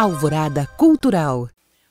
Alvorada Cultural.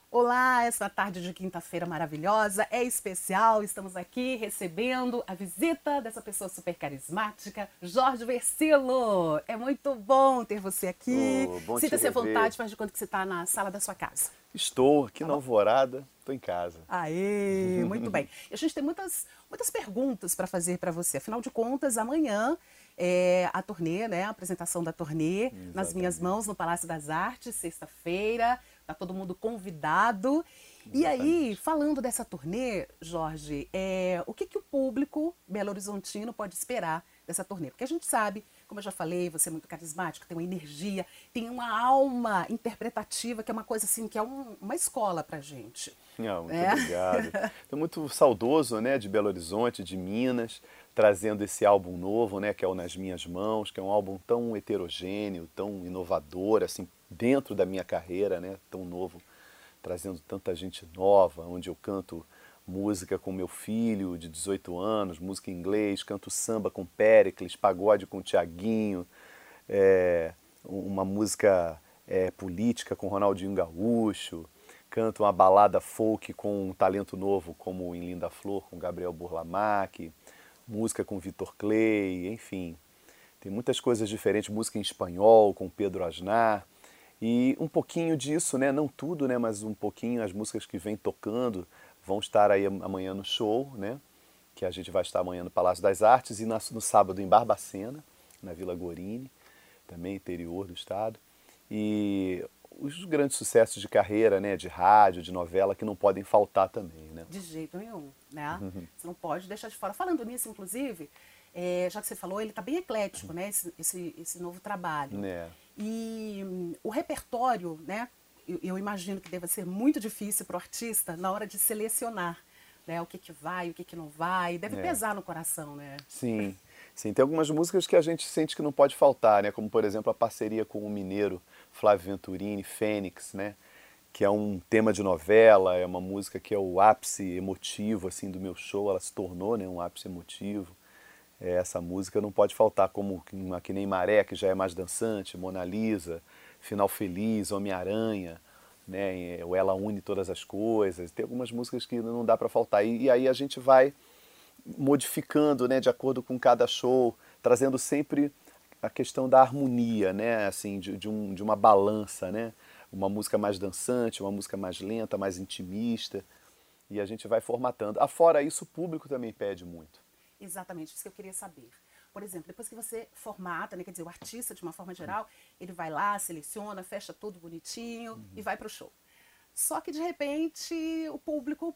Olá, essa tarde de quinta-feira maravilhosa é especial. Estamos aqui recebendo a visita dessa pessoa super carismática, Jorge Versilo. É muito bom ter você aqui. Oh, Sinta-se à vontade, faz de conta que você está na sala da sua casa. Estou aqui Tá na bom. Alvorada, estou em casa. Aê, muito bem. E a gente tem muitas, muitas perguntas para fazer para você. Afinal de contas, amanhã é a turnê, né? A apresentação da turnê nas minhas mãos no Palácio das Artes, sexta-feira. Tá todo mundo convidado. E aí, falando dessa turnê, Jorge, é, o que, que o público belo-horizontino pode esperar dessa turnê? Porque a gente sabe, como eu já falei, você é muito carismático, tem uma energia, tem uma alma interpretativa, que é uma coisa assim, que é um- uma escola pra gente. Não, muito É. obrigado. Estou muito saudoso né, de Belo Horizonte, de Minas, trazendo esse álbum novo, né, que é o Nas Minhas Mãos, que é um álbum tão heterogêneo, tão inovador, assim, dentro da minha carreira, né, tão novo, trazendo tanta gente nova, onde eu canto música com meu filho de 18 anos, música em inglês, canto samba com Péricles, pagode com Tiaguinho, é, uma música é, política com Ronaldinho Gaúcho, canto uma balada folk com um talento novo como em Linda Flor com Gabriel Burlamac, música com Vitor Clay, enfim. Tem muitas coisas diferentes, música em espanhol com Pedro Asnar. E um pouquinho disso, né? Não tudo, né? Mas um pouquinho, as músicas que vem tocando vão estar aí amanhã no show, né? Que a gente vai estar amanhã no Palácio das Artes e no sábado em Barbacena, na Vila Gorini, também interior do estado. E os grandes sucessos de carreira, né? De rádio, de novela, que não podem faltar também, né? De jeito nenhum, né? Você não pode deixar de fora. Falando nisso, inclusive, é, já que você falou, ele está bem eclético, né? Esse, esse, esse novo trabalho. Né? E hum, o repertório, né? Eu, eu imagino que deva ser muito difícil para o artista na hora de selecionar, né? O que que vai, o que que não vai. Deve É. pesar no coração, né? Sim, sim. Tem algumas músicas que a gente sente que não pode faltar, né? Como, por exemplo, a parceria com o mineiro Flávio Venturini, Fênix, né? Que é um tema de novela, é uma música que é o ápice emotivo, assim, do meu show. Ela se tornou, né? Um ápice emotivo. É, essa música não pode faltar, como que nem Maré, que já é mais dançante, Mona Lisa, Final Feliz, Homem-Aranha, né? O Ela Une Todas as Coisas. Tem algumas músicas que não dá para faltar. E, e aí a gente vai modificando, né, de acordo com cada show, trazendo sempre a questão da harmonia, né, assim, de, de, um, de uma balança, né, uma música mais dançante, uma música mais lenta, mais intimista, e a gente vai formatando. Afora isso, o público também pede muito. Exatamente, isso que eu queria saber. Por exemplo, depois que você formata, né, quer dizer, o artista, de uma forma geral, ele vai lá, seleciona, fecha tudo bonitinho Uhum. e vai para o show. Só que, de repente, o público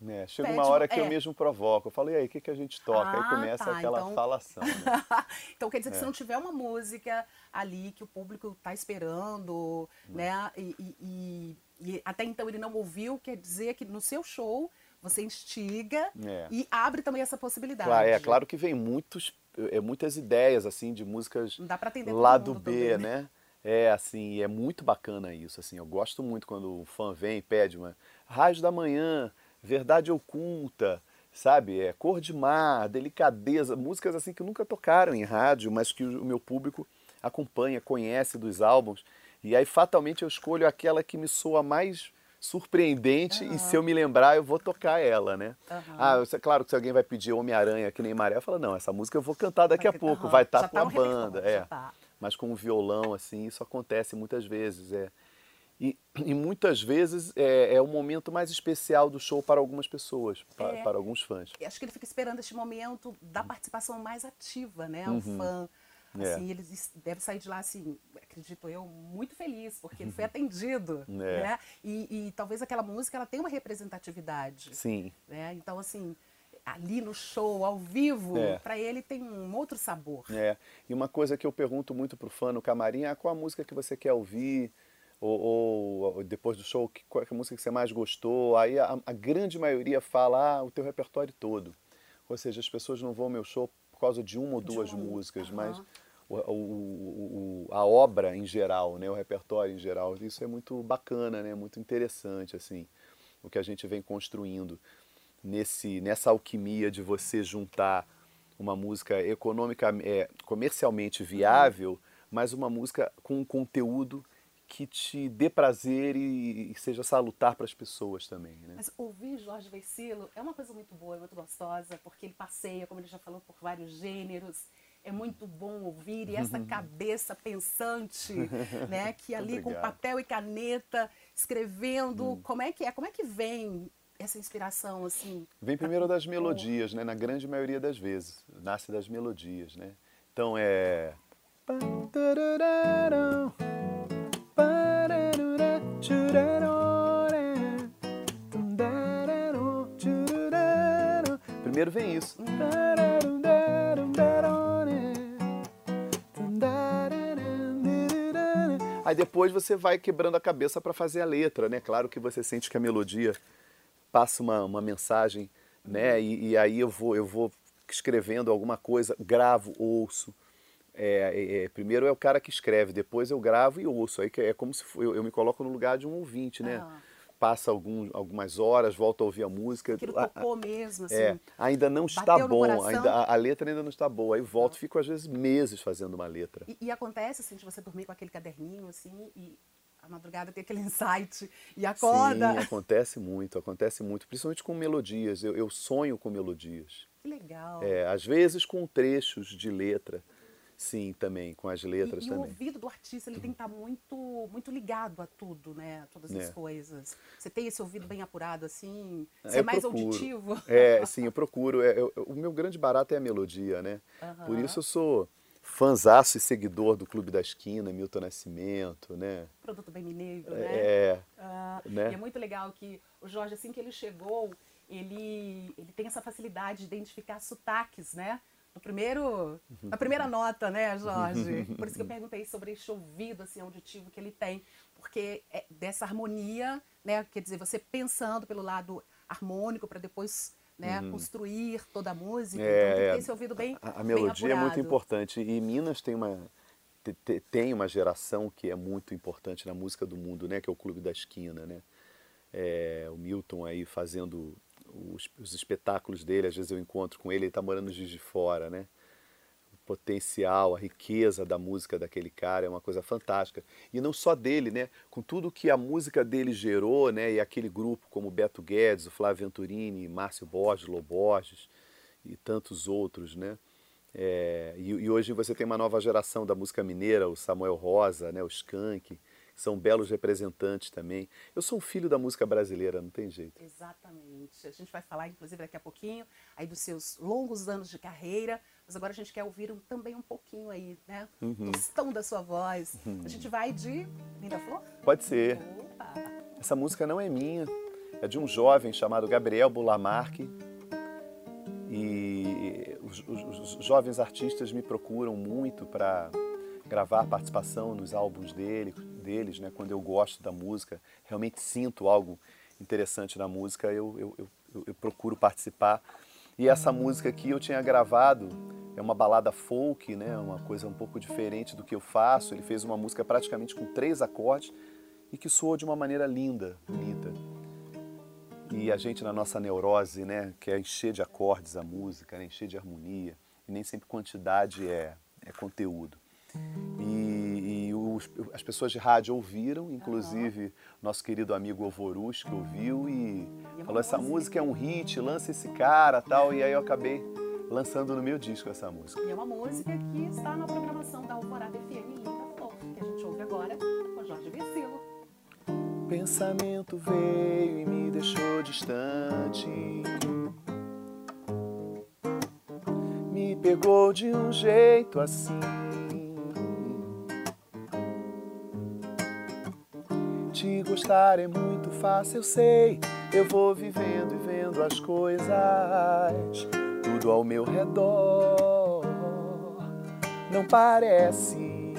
Né? Chega Pede uma hora que eu é. mesmo provoco, eu falo, e aí, o que, que a gente toca? Ah, aí começa tá, aquela então- falação. Né? então quer dizer que É. se não tiver uma música ali que o público está esperando, né? E, e- e- e até então ele não ouviu, quer dizer que no seu show você instiga É. e abre também essa possibilidade. Claro, é claro que vem muitos, é, muitas ideias assim de músicas Não dá para atender lado mundo B, também, né? É assim, é muito bacana isso, assim. Eu gosto muito quando o fã vem e pede uma Rádio da Manhã, Verdade Oculta, sabe? É Cor de Mar, Delicadeza, músicas assim que nunca tocaram em rádio, mas que o meu público acompanha, conhece dos álbuns. E aí fatalmente eu escolho aquela que me soa mais surpreendente e se eu me lembrar eu vou tocar ela, né? Aham. Ah, sei- claro que se alguém vai pedir Homem-Aranha que nem Maré, eu falo, não, essa música eu vou cantar daqui a pouco, aham. vai estar Já com tá a banda, é. tá. Mas com o violão, assim, isso acontece muitas vezes, é. E, e muitas vezes é, é o momento mais especial do show para algumas pessoas, para, É. para alguns fãs. Acho que ele fica esperando este momento da participação mais ativa, né? Uhum. fã. É. Assim, ele deve sair de lá, assim, acredito eu, muito feliz, porque ele foi atendido. É. Né? E, e talvez aquela música ela tenha uma representatividade. Sim, Né? Então, assim, ali no show, ao vivo, É. para ele tem um outro sabor. é. E uma coisa que eu pergunto muito pro fã no camarim é qual a música que você quer ouvir, ou, ou- depois do show, que- qual é a música que você mais gostou. Aí a, a grande maioria fala ah, o teu repertório todo. Ou seja, as pessoas não vão ao meu show por causa de uma ou De duas uma, músicas, aham. mas o, o- o- a obra em geral, né, o repertório em geral, isso é muito bacana, né, muito interessante assim, o que a gente vem construindo nesse nessa alquimia de você juntar uma música econômica, é, comercialmente viável, mas uma música com um conteúdo que te dê prazer e, seja salutar para as pessoas também. Né? Mas ouvir Jorge Versilo é uma coisa muito boa, é muito gostosa, porque ele passeia, como ele já falou, por vários gêneros. É muito bom ouvir e essa cabeça pensante, né, que ali com papel e caneta escrevendo, hum. como é que é? Como é que vem essa inspiração assim? Vem primeiro das melodias, né? Na grande maioria das vezes, nasce das melodias, né? Então é Primeiro vem isso. Aí depois você vai quebrando a cabeça para fazer a letra, né? Claro que você sente que a melodia passa uma, uma mensagem, né? E, e aí eu vou, eu vou escrevendo alguma coisa, gravo, ouço. É, é, é, primeiro é o cara que escreve, depois eu gravo e ouço. Aí é como se eu, eu me coloco no lugar de um ouvinte, né? Ah. Passa algum, algumas horas, volto a ouvir a música. Aquilo tocou mesmo, assim. É, ainda não está bom, ainda, a, a, letra ainda não está boa. Aí volto, ah. fico às vezes meses fazendo uma letra. E, e, acontece assim, de você dormir com aquele caderninho, assim, e a madrugada tem aquele insight e acorda. Sim, acontece muito, acontece muito, principalmente com melodias. Eu, eu sonho com melodias. Que legal. É, às vezes com trechos de letra. Sim, também, com as letras e, e também. o ouvido do artista ele tem que estar muito, muito ligado a tudo, né? A todas as é. coisas. Você tem esse ouvido bem apurado, assim? Você é, é mais procuro. auditivo? É, sim, eu procuro. É, eu, o meu grande barato é a melodia, né? Uhum. Por isso eu sou fanzaço e seguidor do Clube da Esquina, Milton Nascimento, né? Produto bem mineiro, né? É. Uh, né? E é muito legal que o Jorge, assim que ele chegou, ele, ele tem essa facilidade de identificar sotaques, né? No primeiro, na primeira nota, né, Jorge? Por isso que eu perguntei sobre esse ouvido assim, auditivo que ele tem, porque é dessa harmonia, né, quer dizer, você pensando pelo lado harmônico para depois né, uhum. construir toda a música, é, então tem ter esse ouvido bem A, a melodia é muito importante. E Minas tem uma tem uma geração que é muito importante na música do mundo, né, que é o Clube da Esquina, né? É, o Milton aí fazendo os, os, espetáculos dele, às vezes eu encontro com ele, ele está morando Juiz de Fora, né? O potencial, a riqueza da música daquele cara é uma coisa fantástica. E não só dele, né? Com tudo que a música dele gerou, né? E aquele grupo como Beto Guedes, o Flávio Venturini, Márcio Borges, Loborges e tantos outros, né? É, e, e, hoje você tem uma nova geração da música mineira, o Samuel Rosa, né? O Skank, são belos representantes também. Eu sou um filho da música brasileira, não tem jeito. Exatamente. A gente vai falar, inclusive, daqui a pouquinho, aí dos seus longos anos de carreira, mas agora a gente quer ouvir um, também um pouquinho aí, né? Uhum. Tostão da sua voz. Uhum. A gente vai de Linda Flor? Pode ser. Opa. Essa música não é minha, é de um jovem chamado Gabriel Bulamarque. E os, os, os jovens artistas me procuram muito para gravar participação nos álbuns dele, deles, né? Quando eu gosto da música, realmente sinto algo interessante na música, eu, eu, eu, eu procuro participar. E essa música aqui eu tinha gravado, é uma balada folk, né? Uma coisa um pouco diferente do que eu faço. Ele fez uma música praticamente com três acordes e que soou de uma maneira linda, bonita. E a gente na nossa neurose, né, quer encher de acordes a música, né, encher de harmonia, e nem sempre quantidade é, é conteúdo. E, e os, as pessoas de rádio ouviram, inclusive uhum. nosso querido amigo Alvorus que ouviu e, e falou: essa música é um hit, lança esse cara tal. E aí eu acabei lançando no meu disco essa música. E é uma música que está na programação da Alvorada FM Linda Flor, que a gente ouve agora com Jorge Versilo. Pensamento veio e me deixou distante. Me pegou de um jeito assim gostar é muito fácil, eu sei. Eu vou vivendo e vendo as coisas, tudo ao meu redor. Não parece.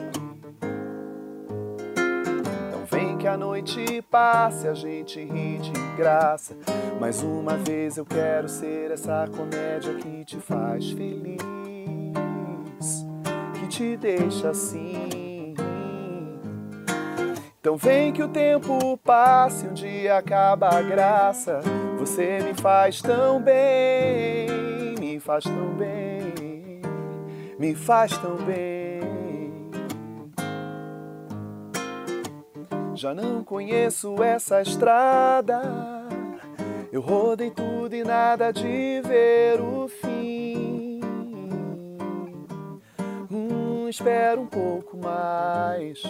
Não vem que a noite passe, a gente ri de graça. Mais uma vez eu quero ser essa comédia que te faz feliz, que te deixa assim então vem que o tempo passe, um dia acaba a graça. Você me faz tão bem, me faz tão bem, me faz tão bem. Já não conheço essa estrada. Eu rodei tudo e nada de ver o fim. Hum, espero um pouco mais.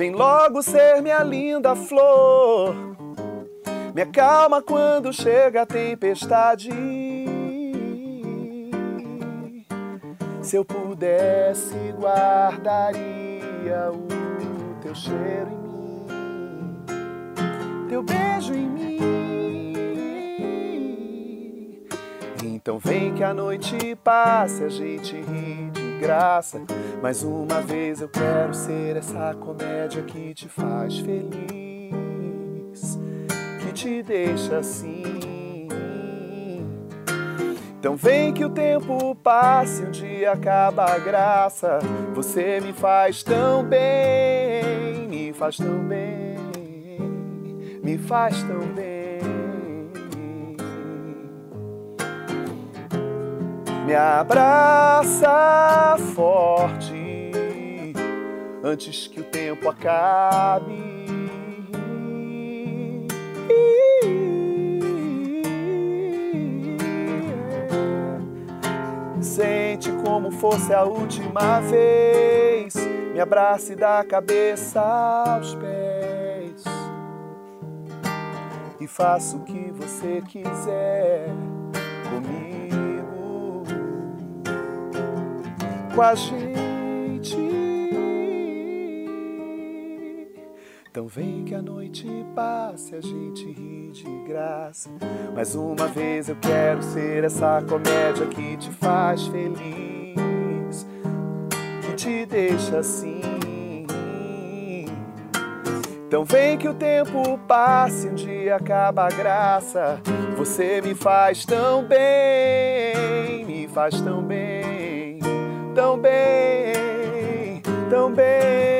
Vem logo ser minha linda flor. Me acalma quando chega a tempestade. Se eu pudesse, guardaria o teu cheiro em mim, teu beijo em mim. Então vem que a noite passe, a gente ri graça. Mais uma vez eu quero ser essa comédia que te faz feliz, que te deixa assim. Então vem que o tempo passe, um dia acaba a graça. Você me faz tão bem, me faz tão bem, me faz tão bem. Me abraça forte antes que o tempo acabe. Sente como fosse a última vez. Me abrace da cabeça aos pés. E faça o que você quiser com a gente. Então vem que a noite passe, a gente ri de graça. Mais uma vez eu quero ser essa comédia que te faz feliz, que te deixa assim. Então vem que o tempo passe, um dia acaba a graça. Você me faz tão bem, me faz tão bem, tão bem, tão bem.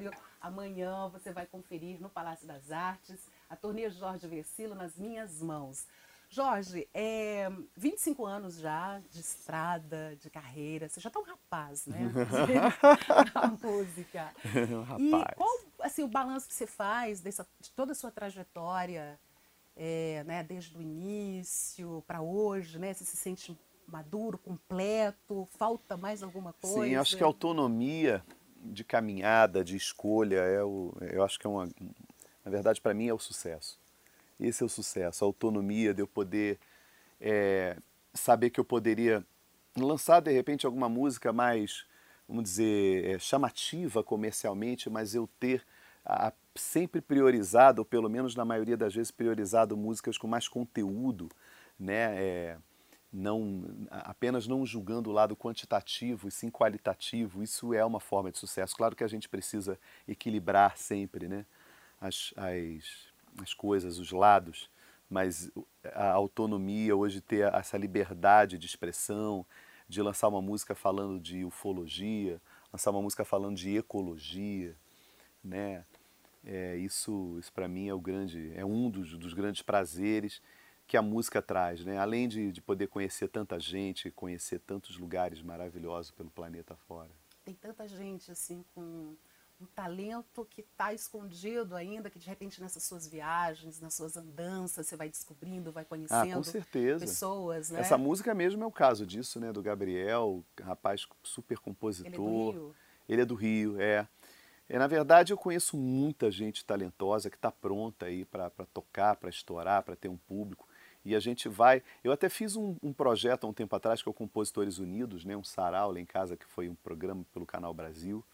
Repertório. Amanhã você vai conferir no Palácio das Artes a turnê Jorge Versilo nas minhas mãos. Jorge, é, 25 anos já de estrada, de carreira, você já está um rapaz, né? a música. E Rapaz. qual assim, o balanço que você faz dessa, de toda a sua trajetória, é, né, desde o início para hoje, né? Você se sente maduro, completo? Falta mais alguma coisa? Sim, acho que a autonomia de caminhada, de escolha, é o, eu acho que é uma. Na verdade, para mim, é o sucesso. Esse é o sucesso, a autonomia de eu poder é, saber que eu poderia lançar de repente alguma música mais, vamos dizer, é, chamativa comercialmente, mas eu ter a- sempre priorizado, ou pelo menos na maioria das vezes priorizado músicas com mais conteúdo, né? É, não apenas não julgando o lado quantitativo e sim qualitativo. Isso é uma forma de sucesso. Claro que a gente precisa equilibrar sempre, né? As, as, as coisas, os lados, mas a autonomia hoje ter essa liberdade de expressão, de lançar uma música falando de ufologia, lançar uma música falando de ecologia, né? É, isso isso para mim é o grande, é um dos, dos grandes prazeres que a música traz, né? Além de, de poder conhecer tanta gente, conhecer tantos lugares maravilhosos pelo planeta fora. Tem tanta gente assim com um talento que está escondido ainda, que de repente nessas suas viagens, nas suas andanças, você vai descobrindo, vai Ah, conhecendo com certeza. pessoas, né? Essa música mesmo é o caso disso, né? Do Gabriel, rapaz super compositor. Ele é do Rio. Ele é do Rio, é. É, na verdade, eu conheço muita gente talentosa que está pronta aí para tocar, para estourar, para ter um público. E a gente vai. Eu até fiz um, um projeto há um tempo atrás que é o Compositores Unidos, né? um sarau lá em casa, que foi um programa pelo Canal Brasil.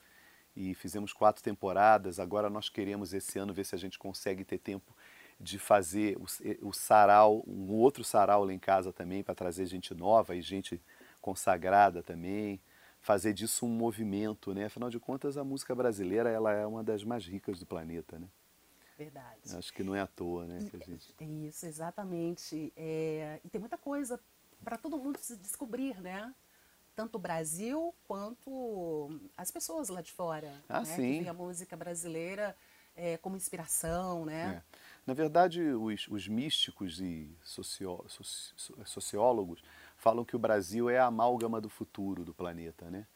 E fizemos quatro temporadas. Agora nós queremos esse ano ver se a gente consegue ter tempo de fazer o, o sarau, um outro sarau lá em casa também, para trazer gente nova e gente consagrada também fazer disso um movimento, né? Afinal de contas, a música brasileira ela é uma das mais ricas do planeta, né? Verdade. Acho que não é à toa, né? Que a gente... Isso, exatamente. É, e tem muita coisa para todo mundo se descobrir, né? Tanto o Brasil quanto as pessoas lá de fora. Ah, né? sim. Que a música brasileira é, como inspiração, né? É. Na verdade, os, os místicos e socio, soci, sociólogos falam que o Brasil é a amálgama do futuro do planeta, né?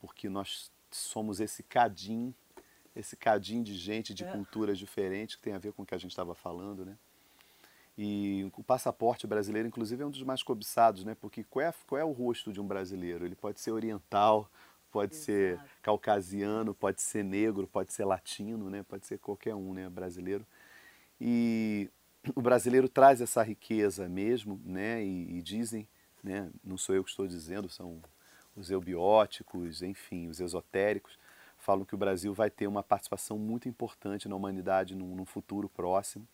Porque nós somos esse cadim, esse cadim de gente de É. culturas diferentes que tem a ver com o que a gente estava falando, né? E o passaporte brasileiro, inclusive, é um dos mais cobiçados, né? Porque qual é, qual é o rosto de um brasileiro? Ele pode ser oriental, pode ser Exato. caucasiano, pode ser negro, pode ser latino, né? Pode ser qualquer um, né? Brasileiro. E o brasileiro traz essa riqueza mesmo, né? E, e dizem, né? Não sou eu que estou dizendo, são os eubióticos, enfim, os esotéricos, falam que o Brasil vai ter uma participação muito importante na humanidade num, num futuro próximo.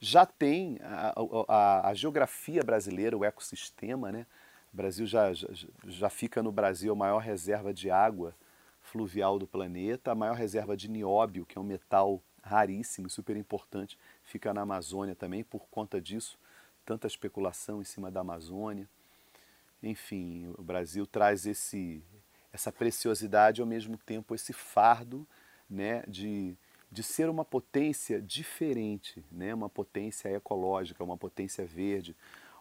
Já tem a, a- a geografia brasileira, o ecossistema, né? O Brasil já, já, já fica no Brasil a maior reserva de água fluvial do planeta, a maior reserva de nióbio, que é um metal raríssimo super importante, fica na Amazônia também, por conta disso, tanta especulação em cima da Amazônia. Enfim, o Brasil traz esse, essa preciosidade ao mesmo tempo esse fardo né, de, de ser uma potência diferente, né, uma potência ecológica, uma potência verde,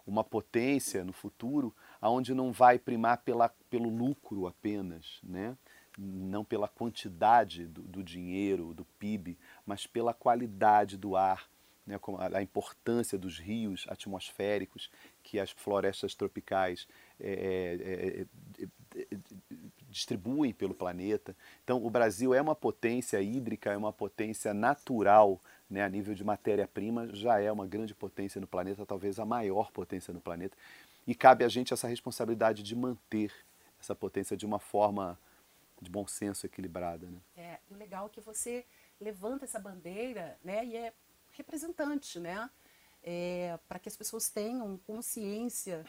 uma potência no futuro onde não vai primar pela, pelo lucro apenas, né? não pela quantidade do, do dinheiro, do PIB, mas pela qualidade do ar, né? a, importância dos rios atmosféricos que as florestas tropicais é, é, é, é, distribuem pelo planeta. Então, o Brasil é uma potência hídrica, é uma potência natural, né, a nível de matéria-prima, já é uma grande potência no planeta, talvez a maior potência no planeta. E cabe a gente essa responsabilidade de manter essa potência de uma forma de bom senso equilibrada. Né? É, o legal é que você levanta essa bandeira, né, e é representante, né, é, para que as pessoas tenham consciência,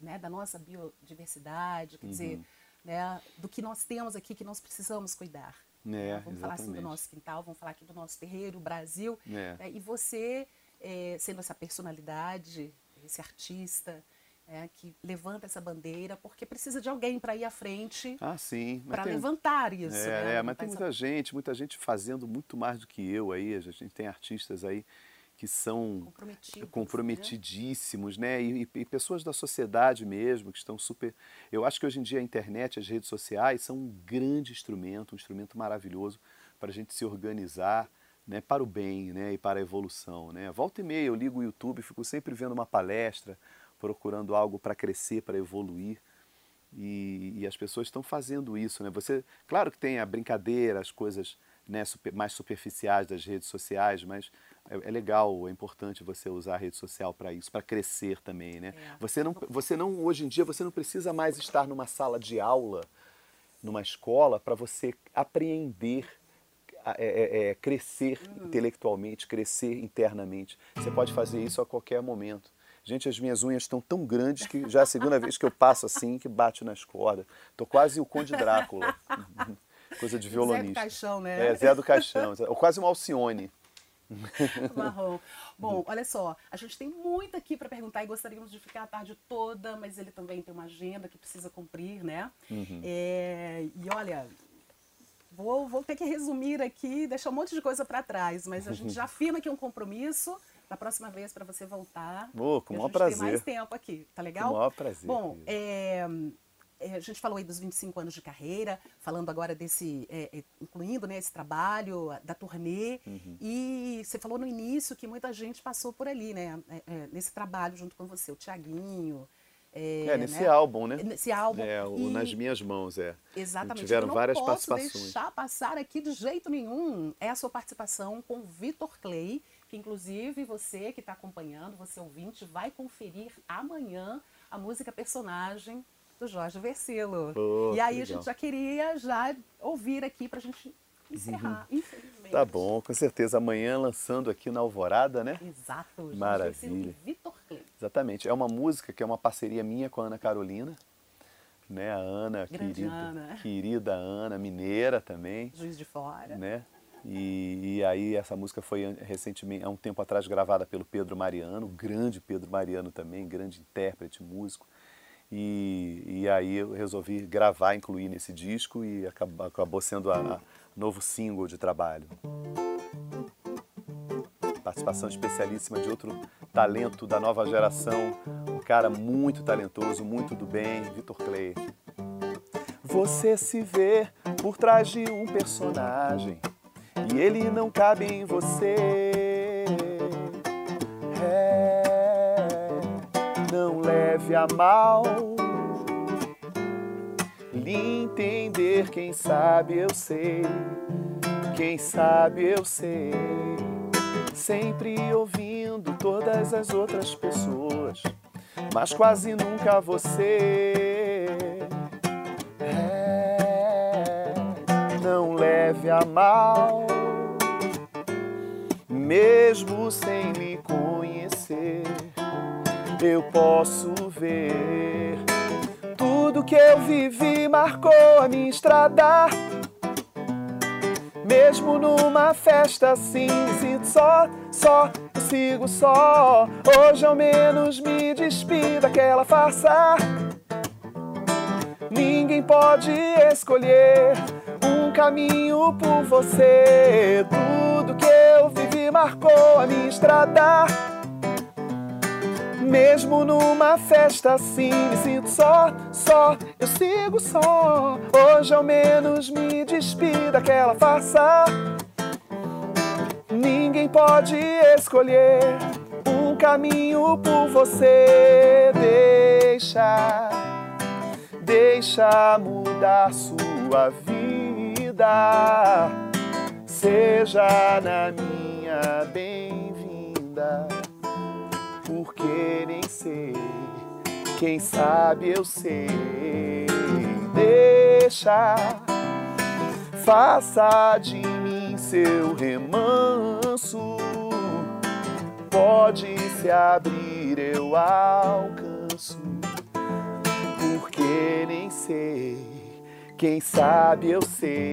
né, da nossa biodiversidade, quer dizer, né, do que nós temos aqui que nós precisamos cuidar. É, né? Vamos falar assim do exatamente. nosso quintal, vamos falar aqui do nosso terreiro, Brasil, É. né, e você é, sendo essa personalidade, esse artista, é, que levanta essa bandeira, porque precisa de alguém para ir à frente Ah, para tem- levantar isso. É, né? é, mas tem essa muita gente, muita gente fazendo muito mais do que eu aí. A gente tem artistas aí que são comprometidos, né? comprometidíssimos, né? E, e- e pessoas da sociedade mesmo que estão super. Eu acho que hoje em dia a internet, as redes sociais são um grande instrumento, um instrumento maravilhoso para a gente se organizar. Né, para o bem né, e para a evolução. Né? Volta e meia eu ligo o YouTube, fico sempre vendo uma palestra, procurando algo para crescer, para evoluir. E, e as pessoas estão fazendo isso, né? Você, claro que tem a brincadeira, as coisas né, super- mais superficiais das redes sociais, mas é, é legal, é importante você usar a rede social para isso, para crescer também, né? É. Você não, você não, hoje em dia, você não precisa mais estar numa sala de aula, numa escola, para você apreender, é, é, é, crescer intelectualmente, crescer internamente. Você pode fazer isso a qualquer momento. Gente, as minhas unhas estão tão grandes que já é a segunda vez que eu passo assim que bate nas cordas. Tô quase o Conde Drácula. Coisa de Zé do violonista. Caixão, né? É, Zé do Caixão. Ou quase um Alcione. Marrom. Bom, olha só, a gente tem muito aqui para perguntar e gostaríamos de ficar a tarde toda, mas ele também tem uma agenda que precisa cumprir, né? Uhum. É, e olha, vou, vou ter que resumir aqui, deixar um monte de coisa para trás, mas a gente já firma aqui um compromisso da próxima vez para você voltar. Ô, com o a maior gente prazer. tem mais tempo aqui, tá legal? Com o maior prazer, Bom, é, é, a gente falou aí dos 25 anos de carreira, falando agora desse, é, é, incluindo né, esse trabalho da turnê. Uhum. E você falou no início que muita gente passou por ali, né? é, é, nesse trabalho junto com você, o Tiaguinho. É, nesse né? álbum, né? Nesse álbum. É, o E- Nas Minhas Mãos, é. Exatamente. Tiveram não várias posso participações. deixar passar aqui de jeito nenhum é a sua participação com o Vitor Clay, que inclusive você que está acompanhando, você ouvinte, vai conferir amanhã a música personagem do Jorge Versilo. Oh, e aí a legal. gente já queria já ouvir aqui para a gente encerrar, infelizmente. Tá bom, com certeza. Amanhã lançando aqui na Alvorada, né? Exato. Jorge Maravilha. Vitor. Exatamente. É uma música que é uma parceria minha com a Ana Carolina. Né? A Ana, Grande querida, Ana. querida Ana, mineira também. Juiz de Fora. né? E, e, aí essa música foi recentemente, há um tempo atrás, gravada pelo Pedro Mariano, grande Pedro Mariano também, grande intérprete, músico. E, e aí eu resolvi gravar, incluir nesse disco e acabou, acabou sendo a, a novo single de trabalho. Participação especialíssima de outro talento da nova geração, um cara muito talentoso, muito do bem, Vitor Clay. Você se vê por trás de um personagem e ele não cabe em você. Leve a mal. Lhe entender, quem sabe eu sei, quem sabe eu sei. Sempre ouvindo todas as outras pessoas, mas quase nunca você. É, não leve a mal mesmo sem me conhecer, eu posso ver. Tudo que eu vivi marcou a minha estrada. Mesmo numa festa assim, sinto só, só, eu sigo só. Hoje ao menos me despido daquela farsa. Ninguém pode escolher um caminho por você. Tudo que eu vivi marcou a minha estrada. Mesmo numa festa assim, me sinto só, só, eu sigo só. Hoje ao menos me despido daquela farsa. Ninguém pode escolher um caminho por você. Deixa, deixa mudar sua vida. Seja na minha bem-vinda porque nem sei, quem sabe eu sei. Deixa, faça de mim seu remanso. Pode se abrir, eu alcanço, porque nem sei, quem sabe eu sei.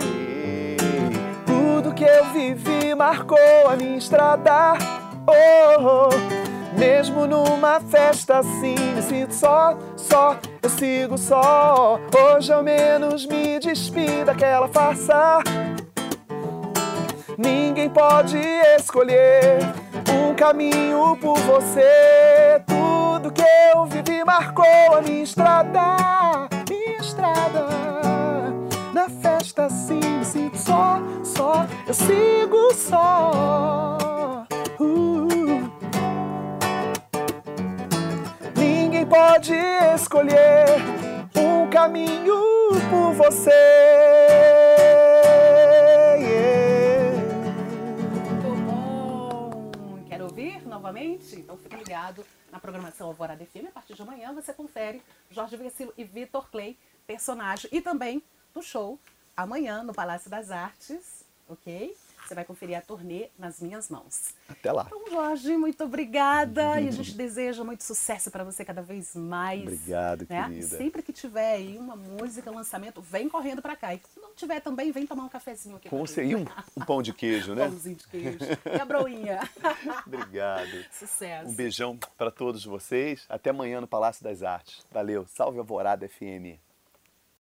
Tudo que eu vivi marcou a minha estrada. Oh, oh. Mesmo numa festa assim, me sinto só, só, eu sigo só. Hoje ao menos me despido daquela farsa. Ninguém pode escolher um caminho por você. Tudo que eu vivi marcou a minha estrada, minha estrada. Na festa assim, me sinto só, só, eu sigo só. Pode escolher um caminho por você. Yeah. Muito bom! Quer ouvir novamente? Então fique ligado na programação Alvorada FM. A partir de amanhã você confere Jorge Vecilo e Vitor Clay, personagem, e também no show amanhã no Palácio das Artes, ok? Você vai conferir a turnê nas minhas mãos. Até lá. Então, Jorge, muito obrigada. E a gente deseja muito sucesso para você cada vez mais. Obrigado, né? querida. Sempre que tiver aí uma música, lançamento, vem correndo para cá. E se não tiver também, vem tomar um cafezinho aqui. Com. E um, um pão de queijo, né? Pãozinho de queijo. E a broinha. Obrigado. Sucesso. Um beijão para todos vocês. Até amanhã no Palácio das Artes. Valeu. Salve Alvorada FM.